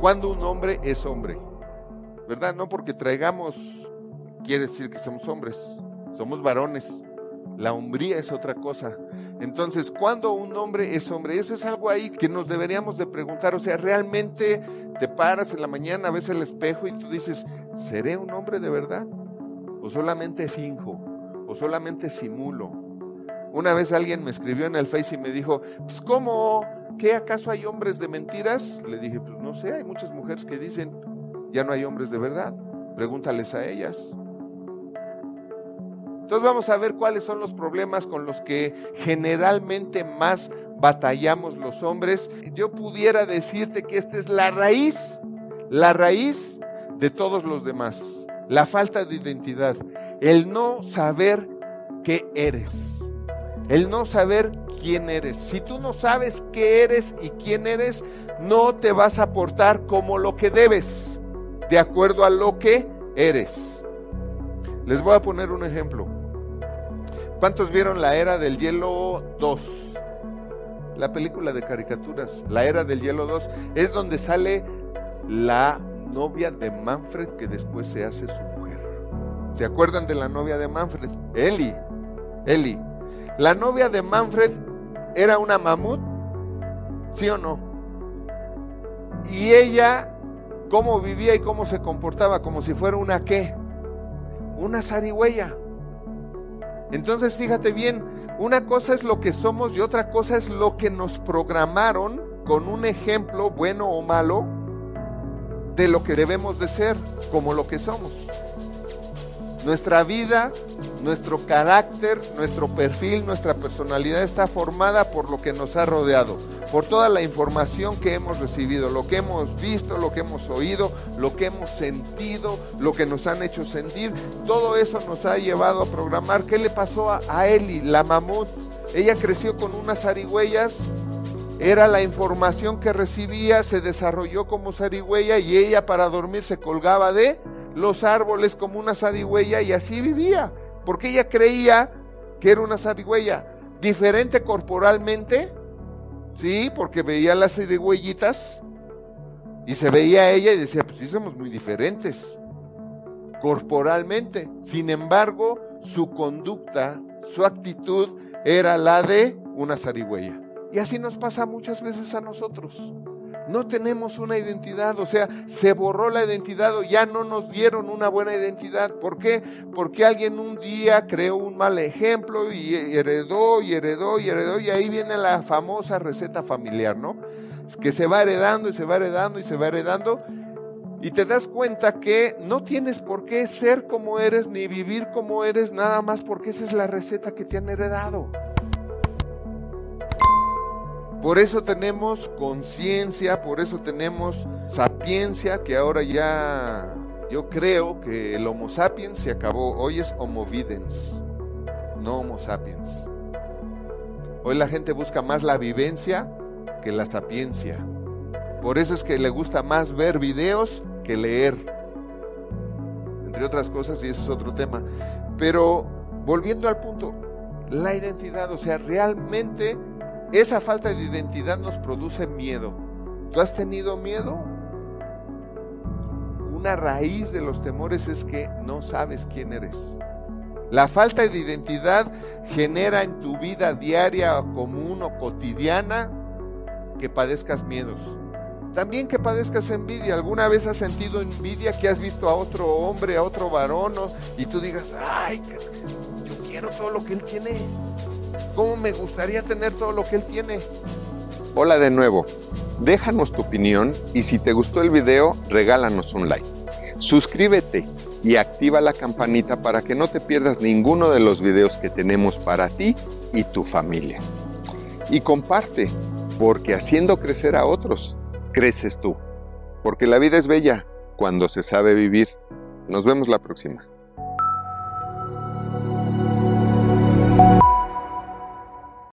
cuando un hombre es hombre. ¿Verdad? No porque traigamos, quiere decir que somos hombres, somos varones. La hombría es otra cosa. Entonces, cuando un hombre es hombre, eso es algo ahí que nos deberíamos de preguntar. O sea, realmente te paras en la mañana, ves el espejo y tú dices, ¿seré un hombre de verdad? ¿O solamente finjo? ¿O solamente simulo? Una vez alguien me escribió en el Face y me dijo, pues ¿cómo? ¿Qué acaso hay hombres de mentiras? Le dije, pues no sé, hay muchas mujeres que dicen, ya no hay hombres de verdad. Pregúntales a ellas. Entonces vamos a ver cuáles son los problemas con los que generalmente más batallamos los hombres. Yo pudiera decirte que esta es la raíz, la raíz de todos los demás. La falta de identidad, el no saber qué eres, el no saber quién eres. Si tú no sabes qué eres y quién eres, no te vas a portar como lo que debes, de acuerdo a lo que eres. Les voy a poner un ejemplo. ¿Cuántos vieron la era del hielo 2? La película de caricaturas, la era del hielo 2, es donde sale la novia de Manfred que después se hace su mujer. ¿Se acuerdan de la novia de Manfred? Eli. Eli. La novia de Manfred era una mamut, ¿sí o no? Y ella, ¿cómo vivía y cómo se comportaba? Como si fuera una qué? Una zarigüeya. Entonces fíjate bien, una cosa es lo que somos y otra cosa es lo que nos programaron con un ejemplo bueno o malo de lo que debemos de ser, como lo que somos. Nuestra vida, nuestro carácter, nuestro perfil, nuestra personalidad está formada por lo que nos ha rodeado por toda la información que hemos recibido, lo que hemos visto, lo que hemos oído, lo que hemos sentido, lo que nos han hecho sentir. Todo eso nos ha llevado a programar. ¿Qué le pasó a, Eli, la mamut? Ella creció con unas zarigüeyas, era la información que recibía, se desarrolló como zarigüeya y ella para dormir se colgaba de los árboles como una zarigüeya y así vivía, porque ella creía que era una zarigüeya, diferente corporalmente, Sí, porque veía las huellitas y se veía ella y decía, pues sí somos muy diferentes corporalmente. Sin embargo, su conducta, su actitud era la de una zarigüeya. Y así nos pasa muchas veces a nosotros no tenemos una identidad, o sea, se borró la identidad o ya no nos dieron una buena identidad. ¿Por qué? Porque alguien un día creó un mal ejemplo y heredó y heredó y heredó y ahí viene la famosa receta familiar, ¿no? Que se va heredando y se va heredando y se va heredando y te das cuenta que no tienes por qué ser como eres ni vivir como eres nada más porque esa es la receta que te han heredado. Por eso tenemos conciencia, por eso tenemos sapiencia, que ahora ya yo creo que el Homo sapiens se acabó. Hoy es Homo videns, no Homo sapiens. Hoy la gente busca más la vivencia que la sapiencia. Por eso es que le gusta más ver videos que leer. Entre otras cosas, y ese es otro tema. Pero volviendo al punto, la identidad, o sea, realmente esa falta de identidad nos produce miedo. ¿Tú has tenido miedo? Una raíz de los temores es que no sabes quién eres. La falta de identidad genera en tu vida diaria, común o cotidiana que padezcas miedos. También que padezcas envidia. ¿Alguna vez has sentido envidia que has visto a otro hombre, a otro varón y tú digas, ay, yo quiero todo lo que él tiene? ¿Cómo me gustaría tener todo lo que él tiene? Hola de nuevo. Déjanos tu opinión y si te gustó el video, regálanos un like. Suscríbete y activa la campanita para que no te pierdas ninguno de los videos que tenemos para ti y tu familia. Y comparte, porque haciendo crecer a otros, creces tú. Porque la vida es bella cuando se sabe vivir. Nos vemos la próxima.